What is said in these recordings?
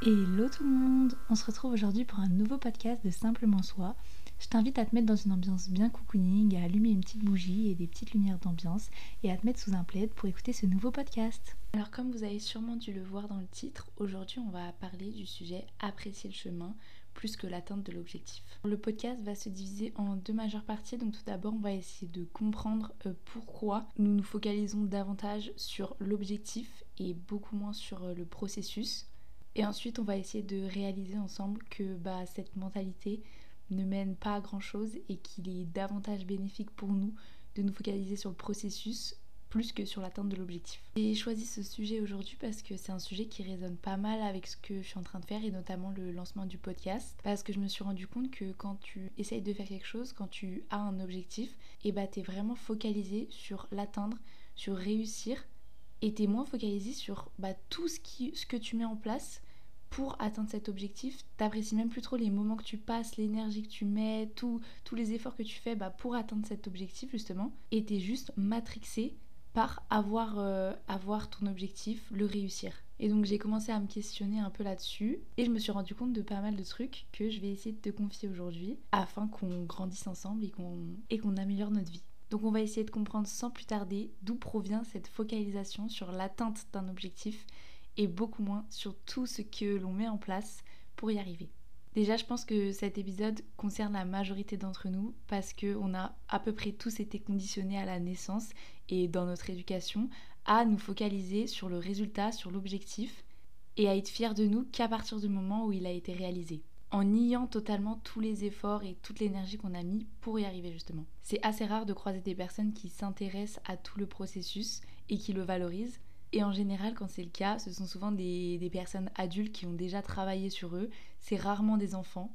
Hello tout le monde On se retrouve aujourd'hui pour un nouveau podcast de Simplement Soi. Je t'invite à te mettre dans une ambiance bien cocooning, à allumer une petite bougie et des petites lumières d'ambiance et à te mettre sous un plaid pour écouter ce nouveau podcast. Alors comme vous avez sûrement dû le voir dans le titre, aujourd'hui on va parler du sujet apprécier le chemin plus que l'atteinte de l'objectif. Le podcast va se diviser en deux majeures parties. Donc tout d'abord, on va essayer de comprendre euh, pourquoi nous nous focalisons davantage sur l'objectif et beaucoup moins sur euh, le processus. Et ensuite, on va essayer de réaliser ensemble que bah, cette mentalité ne mène pas à grand chose et qu'il est davantage bénéfique pour nous de nous focaliser sur le processus plus que sur l'atteinte de l'objectif. J'ai choisi ce sujet aujourd'hui parce que c'est un sujet qui résonne pas mal avec ce que je suis en train de faire et notamment le lancement du podcast parce que je me suis rendu compte que quand tu essayes de faire quelque chose, quand tu as un objectif, et eh bah t'es vraiment focalisé sur l'atteindre, sur réussir et t'es moins focalisé sur bah, tout ce, qui, ce que tu mets en place pour atteindre cet objectif. T'apprécies même plus trop les moments que tu passes, l'énergie que tu mets, tous les efforts que tu fais bah, pour atteindre cet objectif justement. Et t'es juste matrixé par avoir, euh, avoir ton objectif, le réussir. Et donc j'ai commencé à me questionner un peu là-dessus et je me suis rendu compte de pas mal de trucs que je vais essayer de te confier aujourd'hui afin qu'on grandisse ensemble et qu'on et qu'on améliore notre vie. Donc on va essayer de comprendre sans plus tarder d'où provient cette focalisation sur l'atteinte d'un objectif et beaucoup moins sur tout ce que l'on met en place pour y arriver. Déjà, je pense que cet épisode concerne la majorité d'entre nous parce qu'on a à peu près tous été conditionnés à la naissance et dans notre éducation à nous focaliser sur le résultat, sur l'objectif et à être fiers de nous qu'à partir du moment où il a été réalisé en niant totalement tous les efforts et toute l'énergie qu'on a mis pour y arriver justement. C'est assez rare de croiser des personnes qui s'intéressent à tout le processus et qui le valorisent. Et en général, quand c'est le cas, ce sont souvent des, personnes adultes qui ont déjà travaillé sur eux. C'est rarement des enfants.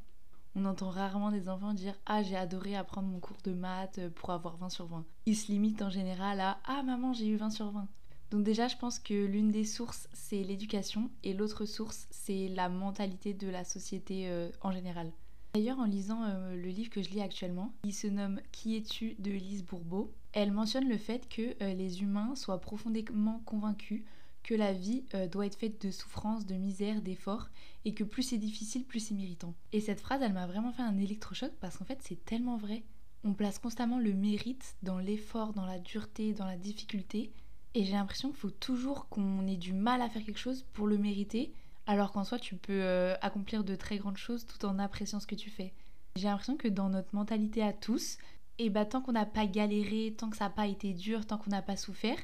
On entend rarement des enfants dire Ah, j'ai adoré apprendre mon cours de maths pour avoir 20 sur 20. Ils se limitent en général à Ah, maman, j'ai eu 20 sur 20. Donc déjà, je pense que l'une des sources, c'est l'éducation et l'autre source, c'est la mentalité de la société euh, en général. D'ailleurs, en lisant euh, le livre que je lis actuellement, il se nomme Qui es-tu de Lise Bourbeau, elle mentionne le fait que euh, les humains soient profondément convaincus que la vie doit être faite de souffrance, de misère, d'efforts, et que plus c'est difficile, plus c'est méritant. Et cette phrase, elle m'a vraiment fait un électrochoc parce qu'en fait, c'est tellement vrai. On place constamment le mérite dans l'effort, dans la dureté, dans la difficulté, et j'ai l'impression qu'il faut toujours qu'on ait du mal à faire quelque chose pour le mériter, alors qu'en soi tu peux euh, accomplir de très grandes choses tout en appréciant ce que tu fais. J'ai l'impression que dans notre mentalité à tous, et bah tant qu'on n'a pas galéré, tant que ça n'a pas été dur, tant qu'on n'a pas souffert,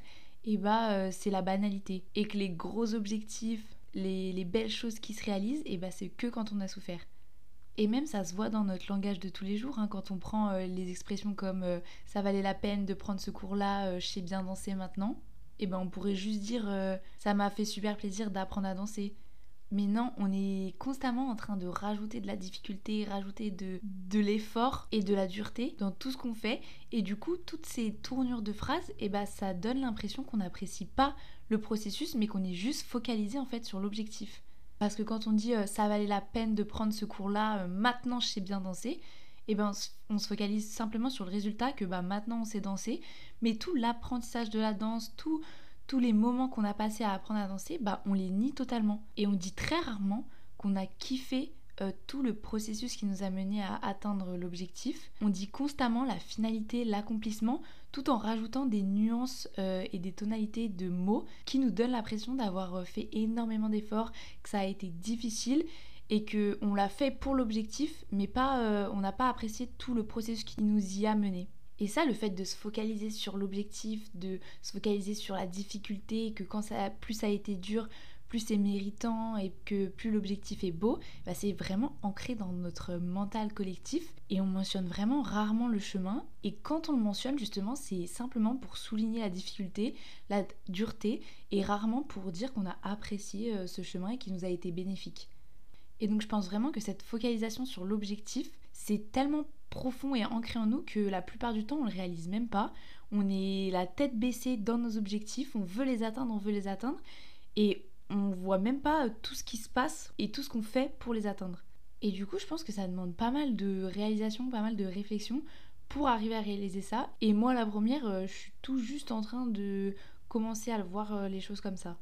et bah euh, c'est la banalité. Et que les gros objectifs, les, belles choses qui se réalisent, et bah c'est que quand on a souffert. Et même ça se voit dans notre langage de tous les jours, hein, quand on prend euh, les expressions comme ça valait la peine de prendre ce cours-là, je sais bien danser maintenant et eh ben on pourrait juste dire euh, ça m'a fait super plaisir d'apprendre à danser. Mais non, on est constamment en train de rajouter de la difficulté, rajouter de, de l'effort et de la dureté dans tout ce qu'on fait. Et du coup, toutes ces tournures de phrases, et eh ben, ça donne l'impression qu'on n'apprécie pas le processus, mais qu'on est juste focalisé en fait sur l'objectif. Parce que quand on dit euh, ça valait la peine de prendre ce cours-là, euh, maintenant je sais bien danser, et eh ben on se focalise simplement sur le résultat que bah maintenant on sait danser, mais tout l'apprentissage de la danse, tous les moments qu'on a passés à apprendre à danser, bah on les nie totalement. Et on dit très rarement qu'on a kiffé euh, tout le processus qui nous a mené à atteindre l'objectif. On dit constamment la finalité, l'accomplissement, tout en rajoutant des nuances euh, et des tonalités de mots qui nous donnent l'impression d'avoir euh, fait énormément d'efforts, que ça a été difficile et que on l'a fait pour l'objectif, mais pas, on n'a pas apprécié tout le processus qui nous y a mené. Et ça, le fait de se focaliser sur l'objectif, de se focaliser sur la difficulté, que quand ça, plus ça a été dur, plus c'est méritant et que plus l'objectif est beau, bah c'est vraiment ancré dans notre mental collectif et on mentionne vraiment rarement le chemin. Et quand on le mentionne, justement, c'est simplement pour souligner la difficulté, la dureté et rarement pour dire qu'on a apprécié euh, ce chemin et qu'il nous a été bénéfique. Et donc je pense vraiment que cette focalisation sur l'objectif, c'est tellement profond et ancré en nous que la plupart du temps on le réalise même pas. On est la tête baissée dans nos objectifs, on veut les atteindre, on veut les atteindre et on voit même pas tout ce qui se passe et tout ce qu'on fait pour les atteindre. Et du coup, je pense que ça demande pas mal de réalisation, pas mal de réflexion pour arriver à réaliser ça. Et moi, la première, euh, je suis tout juste en train de commencer à voir euh, les choses comme ça.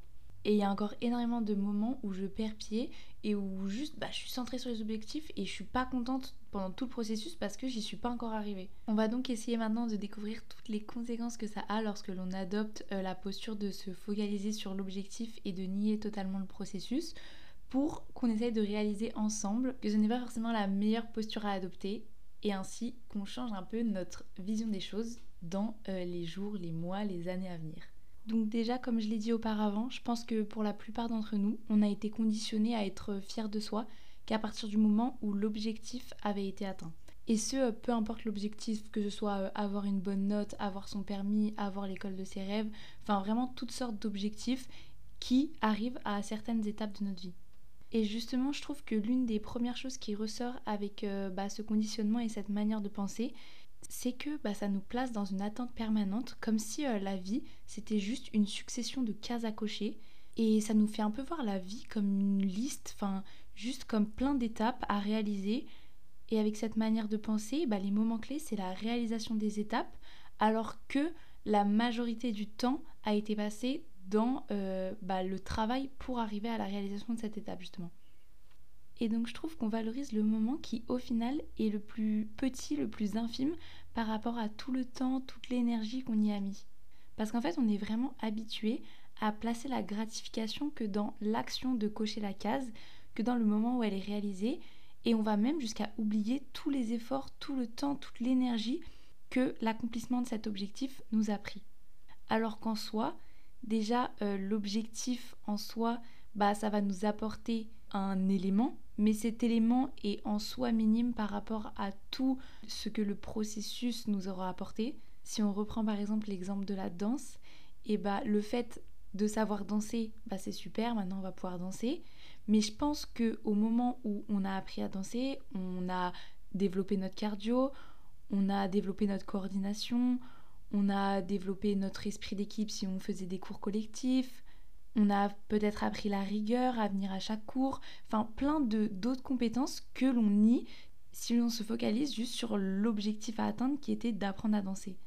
Et il y a encore énormément de moments où je perds pied et où juste bah, je suis centrée sur les objectifs et je suis pas contente pendant tout le processus parce que j'y suis pas encore arrivée. On va donc essayer maintenant de découvrir toutes les conséquences que ça a lorsque l'on adopte euh, la posture de se focaliser sur l'objectif et de nier totalement le processus pour qu'on essaye de réaliser ensemble que ce n'est pas forcément la meilleure posture à adopter et ainsi qu'on change un peu notre vision des choses dans euh, les jours, les mois, les années à venir. Donc déjà, comme je l'ai dit auparavant, je pense que pour la plupart d'entre nous, on a été conditionné à être fier de soi qu'à partir du moment où l'objectif avait été atteint. Et ce, euh, peu importe l'objectif, que ce soit euh, avoir une bonne note, avoir son permis, avoir l'école de ses rêves, enfin vraiment toutes sortes d'objectifs qui arrivent à certaines étapes de notre vie. Et justement, je trouve que l'une des premières choses qui ressort avec euh, bah, ce conditionnement et cette manière de penser, c'est que bah, ça nous place dans une attente permanente, comme si euh, la vie, c'était juste une succession de cases à cocher. Et ça nous fait un peu voir la vie comme une liste, enfin, juste comme plein d'étapes à réaliser. Et avec cette manière de penser, bah, les moments clés, c'est la réalisation des étapes, alors que la majorité du temps a été passé dans euh, bah, le travail pour arriver à la réalisation de cette étape justement. Et donc je trouve qu'on valorise le moment qui au final est le plus petit, le plus infime par rapport à tout le temps, toute l'énergie qu'on y a mis. Parce qu'en fait on est vraiment habitué à placer la gratification que dans l'action de cocher la case, que dans le moment où elle est réalisée, et on va même jusqu'à oublier tous les efforts, tout le temps, toute l'énergie que l'accomplissement de cet objectif nous a pris. Alors qu'en soi, déjà euh, l'objectif en soi, bah ça va nous apporter un élément, mais cet élément est en soi minime par rapport à tout ce que le processus nous aura apporté. Si on reprend par exemple l'exemple de la danse, et bah le fait de savoir danser, bah c'est super, maintenant on va pouvoir danser. Mais je pense que au moment où on a appris à danser, on a développé notre cardio, on a développé notre coordination, on a développé notre esprit d'équipe si on faisait des cours collectifs, on a peut-être appris la rigueur à venir à chaque cours, enfin plein de d'autres compétences que l'on nie si l'on se focalise juste sur l'objectif à atteindre qui était d'apprendre à danser.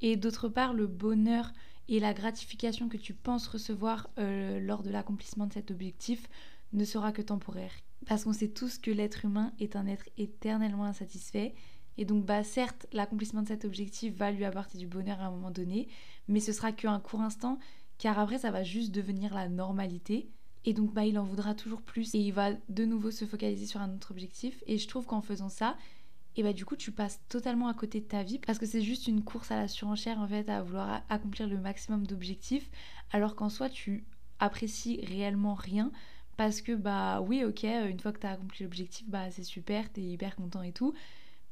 Et d'autre part, le bonheur et la gratification que tu penses recevoir euh, lors de l'accomplissement de cet objectif ne sera que temporaire. Parce qu'on sait tous que l'être humain est un être éternellement insatisfait et donc, bah, certes, l'accomplissement de cet objectif va lui apporter du bonheur à un moment donné, mais ce sera qu'un court instant, car après, ça va juste devenir la normalité. Et donc, bah, il en voudra toujours plus. Et il va de nouveau se focaliser sur un autre objectif. Et je trouve qu'en faisant ça, et bah du coup tu passes totalement à côté de ta vie. Parce que c'est juste une course à la surenchère en fait à vouloir accomplir le maximum d'objectifs. Alors qu'en soi tu apprécies réellement rien. Parce que bah oui ok une fois que tu accompli l'objectif bah c'est super t'es hyper content et tout.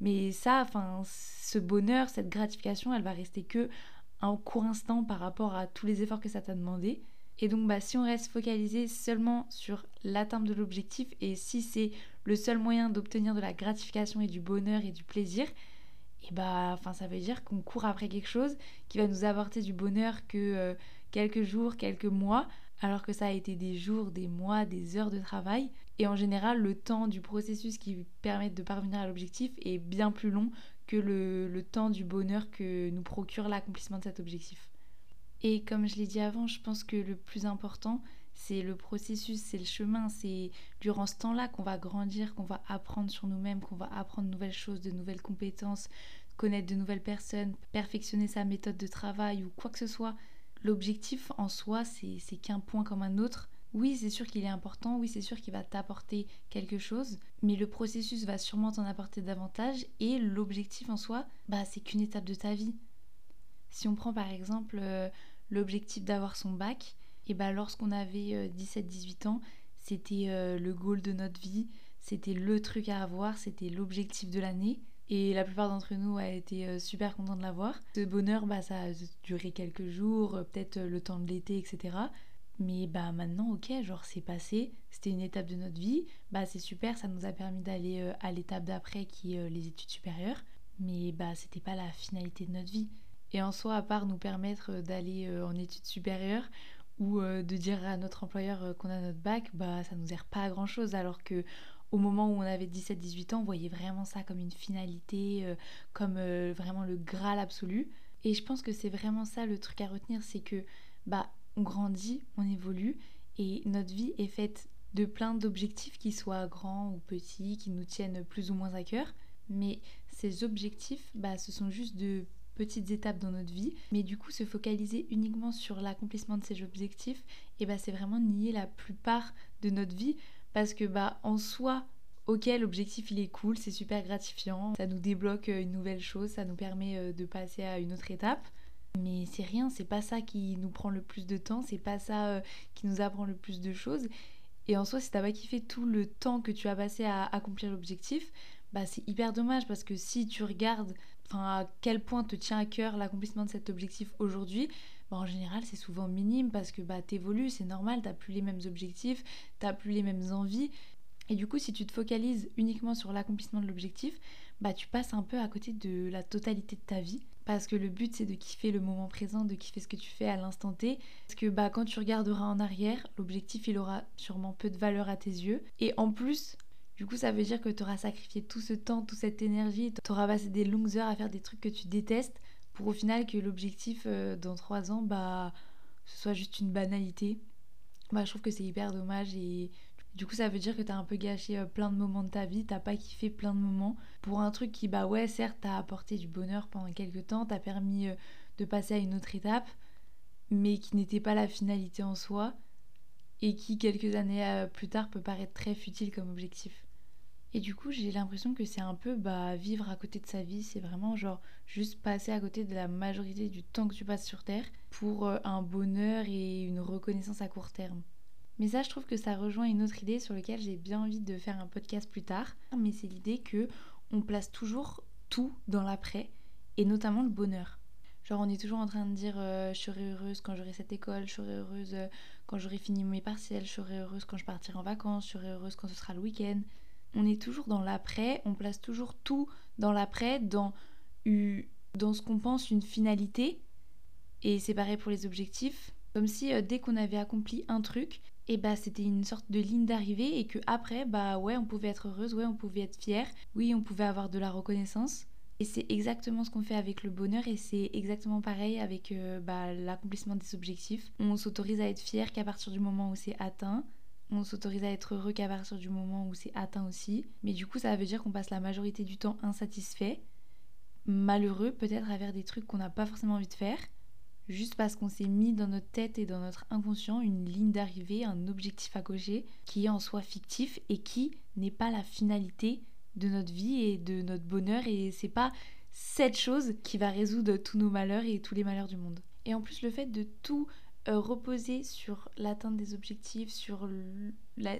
Mais ça, enfin, ce bonheur, cette gratification, elle va rester que un court instant par rapport à tous les efforts que ça t'a demandé. Et donc, bah, si on reste focalisé seulement sur l'atteinte de l'objectif et si c'est le seul moyen d'obtenir de la gratification et du bonheur et du plaisir, et bah, enfin, ça veut dire qu'on court après quelque chose qui va nous apporter du bonheur que euh, quelques jours, quelques mois, alors que ça a été des jours, des mois, des heures de travail. Et en général, le temps du processus qui permet de parvenir à l'objectif est bien plus long que le, le temps du bonheur que nous procure l'accomplissement de cet objectif. Et comme je l'ai dit avant, je pense que le plus important, c'est le processus, c'est le chemin, c'est durant ce temps-là qu'on va grandir, qu'on va apprendre sur nous-mêmes, qu'on va apprendre de nouvelles choses, de nouvelles compétences, connaître de nouvelles personnes, perfectionner sa méthode de travail ou quoi que ce soit. L'objectif en soi, c'est qu'un point comme un autre. Oui, c'est sûr qu'il est important, oui, c'est sûr qu'il va t'apporter quelque chose, mais le processus va sûrement t'en apporter davantage et l'objectif en soi, bah, c'est qu'une étape de ta vie. Si on prend par exemple euh, l'objectif d'avoir son bac, et bah lorsqu'on avait 17-18 euh, ans, c'était euh, le goal de notre vie, c'était le truc à avoir, c'était l'objectif de l'année. Et la plupart d'entre nous a été super contents de l'avoir. Ce bonheur, bah, ça a duré quelques jours, peut-être le temps de l'été, etc. Mais bah maintenant, ok, genre c'est passé, c'était une étape de notre vie, bah c'est super, ça nous a permis d'aller à l'étape d'après qui est les études supérieures. Mais bah c'était pas la finalité de notre vie. Et en soi, à part nous permettre d'aller en études supérieures ou de dire à notre employeur qu'on a notre bac, bah ça nous sert pas à grand chose alors que au moment où on avait 17-18 ans, on voyait vraiment ça comme une finalité, euh, comme euh, vraiment le graal absolu. Et je pense que c'est vraiment ça le truc à retenir, c'est que bah on grandit, on évolue Et notre vie est faite de plein d'objectifs qui soient grands ou petits, qui nous tiennent plus ou moins à cœur. Mais ces objectifs, bah, ce sont juste de petites étapes dans notre vie. Mais du coup, se focaliser uniquement sur l'accomplissement de ces objectifs, et bah, c'est vraiment nier la plupart de notre vie. Parce que bah, en soi, ok, l'objectif il est cool, c'est super gratifiant, ça nous débloque euh, une nouvelle chose, ça nous permet euh, de passer à une autre étape. Mais c'est rien, c'est pas ça qui nous prend le plus de temps, c'est pas ça euh, qui nous apprend le plus de choses. Et en soi, si t'as pas kiffé tout le temps que tu as passé à accomplir l'objectif, bah c'est hyper dommage parce que si tu regardes à quel point te tient à cœur l'accomplissement de cet objectif aujourd'hui, bah en général c'est souvent minime parce que bah t'évolues, c'est normal, t'as plus les mêmes objectifs, t'as plus les mêmes envies. Et du coup, si tu te focalises uniquement sur l'accomplissement de l'objectif, bah tu passes un peu à côté de la totalité de ta vie. Parce que le but c'est de kiffer le moment présent, de kiffer ce que tu fais à l'instant T. Parce que bah quand tu regarderas en arrière, l'objectif il aura sûrement peu de valeur à tes yeux. Et en plus, du coup, ça veut dire que tu auras sacrifié tout ce temps, toute cette énergie, tu auras passé des longues heures à faire des trucs que tu détestes pour au final que l'objectif euh, dans trois ans, bah, ce soit juste une banalité. Bah, je trouve que c'est hyper dommage et du coup, ça veut dire que tu as un peu gâché euh, plein de moments de ta vie, t'as pas kiffé plein de moments pour un truc qui, bah ouais, certes, t'a apporté du bonheur pendant quelques temps, t'a permis euh, de passer à une autre étape, mais qui n'était pas la finalité en soi et qui, quelques années plus tard, peut paraître très futile comme objectif. Et du coup, j'ai l'impression que c'est un peu bah, vivre à côté de sa vie. C'est vraiment genre juste passer à côté de la majorité du temps que tu passes sur Terre pour euh, un bonheur et une reconnaissance à court terme. Mais ça, je trouve que ça rejoint une autre idée sur laquelle j'ai bien envie de faire un podcast plus tard. Mais c'est l'idée que on place toujours tout dans l'après et notamment le bonheur. Genre on est toujours en train de dire euh, je serai heureuse quand j'aurai cette école, je serai heureuse euh, quand j'aurai fini mes partiels, je serai heureuse quand je partirai en vacances, je serai heureuse quand ce sera le week-end on est toujours dans l'après, on place toujours tout dans l'après, dans, dans ce qu'on pense une finalité. Et c'est pareil pour les objectifs. Comme si euh, dès qu'on avait accompli un truc, et bah c'était une sorte de ligne d'arrivée et que après bah ouais on pouvait être heureuse, ouais on pouvait être fier, oui on pouvait avoir de la reconnaissance. Et c'est exactement ce qu'on fait avec le bonheur et c'est exactement pareil avec euh, bah, l'accomplissement des objectifs. On s'autorise à être fier qu'à partir du moment où c'est atteint on s'autorise à être heureux qu'à partir du moment où c'est atteint aussi. Mais du coup, ça veut dire qu'on passe la majorité du temps insatisfait, malheureux, peut-être à faire des trucs qu'on n'a pas forcément envie de faire, juste parce qu'on s'est mis dans notre tête et dans notre inconscient une ligne d'arrivée, un objectif à cocher qui est en soi fictif et qui n'est pas la finalité de notre vie et de notre bonheur et c'est pas cette chose qui va résoudre tous nos malheurs et tous les malheurs du monde. Et en plus le fait de tout euh, reposer sur l'atteinte des objectifs, sur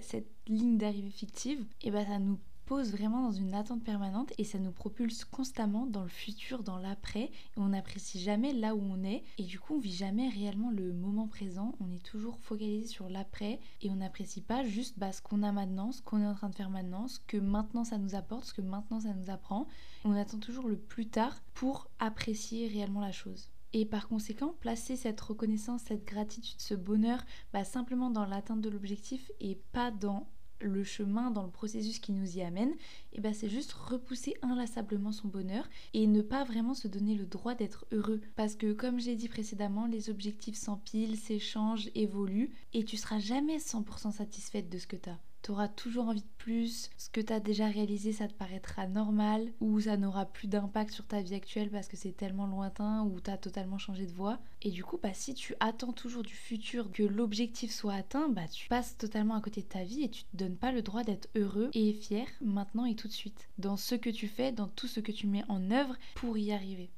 cette ligne d'arrivée fictive, et bah ça nous pose vraiment dans une attente permanente et ça nous propulse constamment dans le futur, dans l'après. Et on n'apprécie jamais là où on est et du coup on vit jamais réellement le moment présent. On est toujours focalisé sur l'après et on n'apprécie pas juste bah, ce qu'on a maintenant, ce qu'on est en train de faire maintenant, ce que maintenant ça nous apporte, ce que maintenant ça nous apprend. On attend toujours le plus tard pour apprécier réellement la chose. Et par conséquent, placer cette reconnaissance, cette gratitude, ce bonheur bah, simplement dans l'atteinte de l'objectif et pas dans le chemin, dans le processus qui nous y amène, et bah c'est juste repousser inlassablement son bonheur et ne pas vraiment se donner le droit d'être heureux. Parce que comme j'ai dit précédemment, les objectifs s'empilent, s'échangent, évoluent, et tu seras jamais 100% satisfaite de ce que tu as tu auras toujours envie de plus, ce que tu as déjà réalisé ça te paraîtra normal, ou ça n'aura plus d'impact sur ta vie actuelle parce que c'est tellement lointain, ou tu as totalement changé de voie. Et du coup, bah, si tu attends toujours du futur que l'objectif soit atteint, bah, tu passes totalement à côté de ta vie et tu te donnes pas le droit d'être heureux et fier maintenant et tout de suite, dans ce que tu fais, dans tout ce que tu mets en œuvre pour y arriver.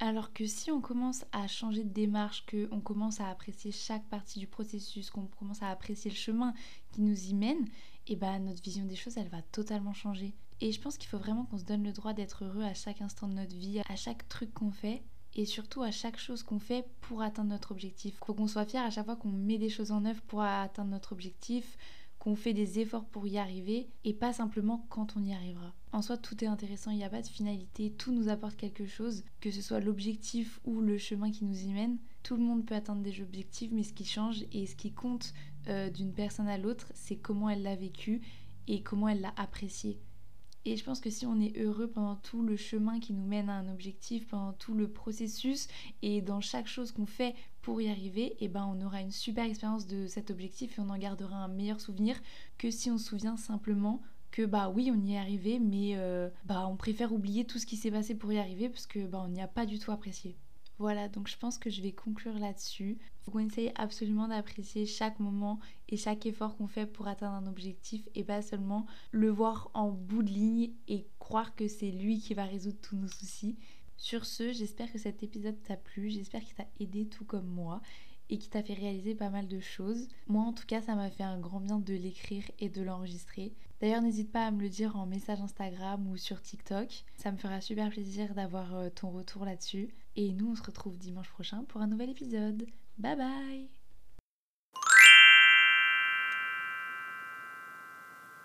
Alors que si on commence à changer de démarche, qu'on commence à apprécier chaque partie du processus, qu'on commence à apprécier le chemin qui nous y mène, et eh ben notre vision des choses elle va totalement changer. Et je pense qu'il faut vraiment qu'on se donne le droit d'être heureux à chaque instant de notre vie, à chaque truc qu'on fait et surtout à chaque chose qu'on fait pour atteindre notre objectif. Faut qu'on soit fier à chaque fois qu'on met des choses en œuvre pour atteindre notre objectif, qu'on fait des efforts pour y arriver et pas simplement quand on y arrivera. En soi, tout est intéressant, il n'y a pas de finalité, tout nous apporte quelque chose, que ce soit l'objectif ou le chemin qui nous y mène. Tout le monde peut atteindre des objectifs, mais ce qui change et ce qui compte euh, d'une personne à l'autre, c'est comment elle l'a vécu et comment elle l'a apprécié. Et je pense que si on est heureux pendant tout le chemin qui nous mène à un objectif, pendant tout le processus et dans chaque chose qu'on fait pour y arriver, et eh ben on aura une super expérience de cet objectif et on en gardera un meilleur souvenir que si on se souvient simplement que bah oui on y est arrivé mais euh, bah on préfère oublier tout ce qui s'est passé pour y arriver parce que bah on n'y a pas du tout apprécié. Voilà, donc je pense que je vais conclure là-dessus. Faut qu'on essaye absolument d'apprécier chaque moment et chaque effort qu'on fait pour atteindre un objectif et pas seulement le voir en bout de ligne et croire que c'est lui qui va résoudre tous nos soucis. Sur ce, j'espère que cet épisode t'a plu, j'espère qu'il t'a aidé tout comme moi et qui t'a fait réaliser pas mal de choses. Moi en tout cas ça m'a fait un grand bien de l'écrire et de l'enregistrer. D'ailleurs n'hésite pas à me le dire en message Instagram ou sur TikTok. Ça me fera super plaisir d'avoir euh, ton retour là-dessus. Et nous on se retrouve dimanche prochain pour un nouvel épisode. Bye bye